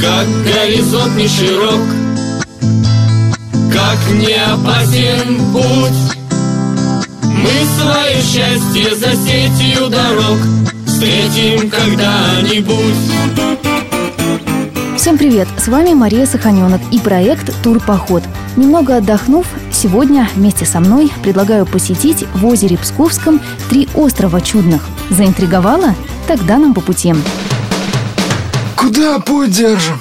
Как горизонт не широк Как не опасен путь Мы свое счастье за сетью дорог Встретим когда-нибудь Всем привет! С вами Мария Саханенок и проект «Тур-поход». Немного отдохнув, сегодня вместе со мной предлагаю посетить в озере Псковском три острова чудных. Заинтриговала? Тогда нам по пути. Куда путь держим?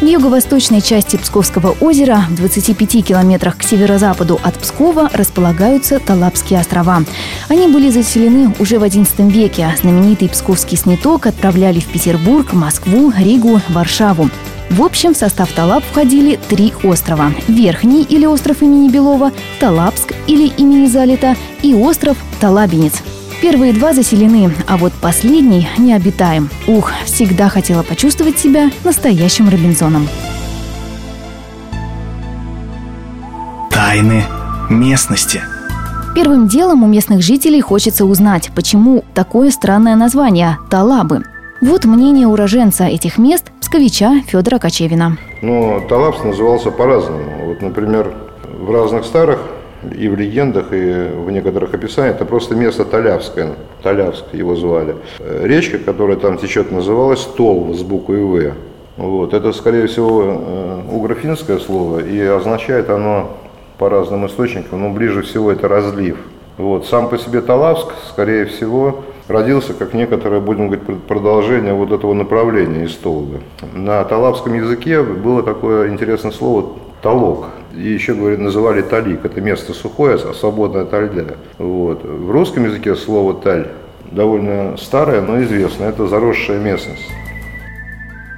В юго-восточной части Псковского озера, в 25 километрах к северо-западу от Пскова, располагаются Талапские острова. Они были заселены уже в XI веке. Знаменитый псковский сниток отправляли в Петербург, Москву, Ригу, Варшаву. В общем, в состав Талап входили три острова. Верхний или остров имени Белова, Талапск или имени Залита и остров Талабинец – Первые два заселены, а вот последний необитаем. Ух, всегда хотела почувствовать себя настоящим Робинзоном. Тайны местности. Первым делом у местных жителей хочется узнать, почему такое странное название – Талабы. Вот мнение уроженца этих мест, псковича Федора Кочевина. Ну, Талапс назывался по-разному. Вот, например, в разных старых и в легендах, и в некоторых описаниях, это просто место Талявское, Талявск его звали. Речка, которая там течет, называлась Тол с буквой В. Вот. Это, скорее всего, э, угрофинское слово, и означает оно по разным источникам, но ближе всего это разлив. Вот. Сам по себе Талавск, скорее всего, родился как некоторое, будем говорить, продолжение вот этого направления из Толга. На талавском языке было такое интересное слово «талок», и еще, говорят, называли талик. Это место сухое, а свободное от льда. Вот. В русском языке слово таль довольно старое, но известное. Это заросшая местность.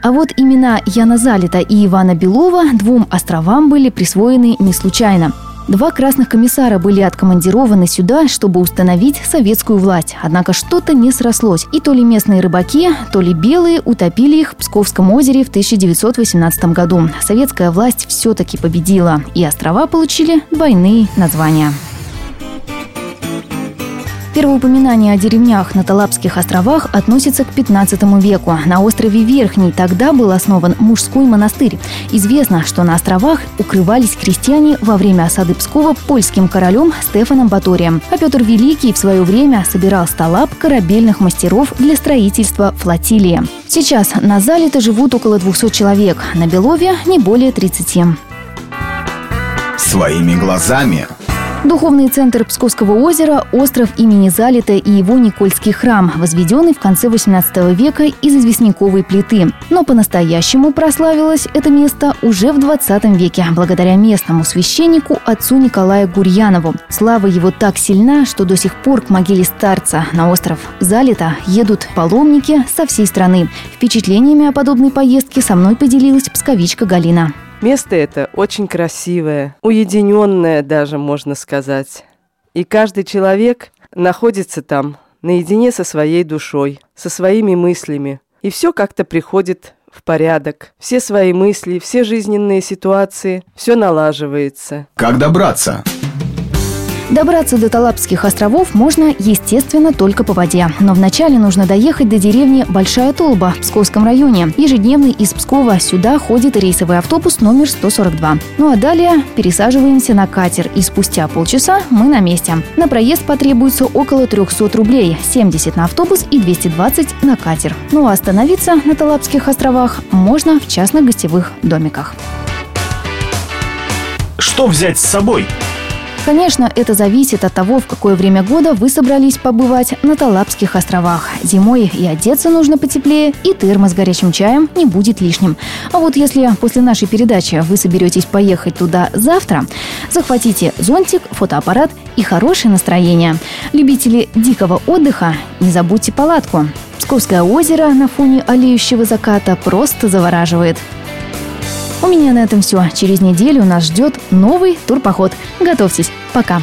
А вот имена Яна Залита и Ивана Белова двум островам были присвоены не случайно – Два красных комиссара были откомандированы сюда, чтобы установить советскую власть. Однако что-то не срослось. И то ли местные рыбаки, то ли белые утопили их в Псковском озере в 1918 году. Советская власть все-таки победила, и острова получили двойные названия. Первое упоминание о деревнях на Талапских островах относится к 15 веку. На острове Верхний тогда был основан мужской монастырь. Известно, что на островах укрывались крестьяне во время осады Пскова польским королем Стефаном Баторием. А Петр Великий в свое время собирал столап корабельных мастеров для строительства флотилии. Сейчас на Залито живут около 200 человек, на Белове не более 30. Своими глазами Духовный центр Псковского озера – остров имени Залита и его Никольский храм, возведенный в конце 18 века из известняковой плиты. Но по-настоящему прославилось это место уже в 20 веке, благодаря местному священнику отцу Николаю Гурьянову. Слава его так сильна, что до сих пор к могиле старца на остров Залита едут паломники со всей страны. Впечатлениями о подобной поездке со мной поделилась псковичка Галина. Место это очень красивое, уединенное даже, можно сказать. И каждый человек находится там наедине со своей душой, со своими мыслями. И все как-то приходит в порядок. Все свои мысли, все жизненные ситуации, все налаживается. Как добраться? Добраться до Талапских островов можно, естественно, только по воде. Но вначале нужно доехать до деревни Большая Толба в Псковском районе. Ежедневный из Пскова сюда ходит рейсовый автобус номер 142. Ну а далее пересаживаемся на катер, и спустя полчаса мы на месте. На проезд потребуется около 300 рублей, 70 на автобус и 220 на катер. Ну а остановиться на Талапских островах можно в частных гостевых домиках. Что взять с собой? Конечно, это зависит от того, в какое время года вы собрались побывать на Талапских островах. Зимой и одеться нужно потеплее, и термос с горячим чаем не будет лишним. А вот если после нашей передачи вы соберетесь поехать туда завтра, захватите зонтик, фотоаппарат и хорошее настроение. Любители дикого отдыха, не забудьте палатку. Псковское озеро на фоне олеющего заката просто завораживает. У меня на этом все. Через неделю нас ждет новый турпоход. Готовьтесь. Пока.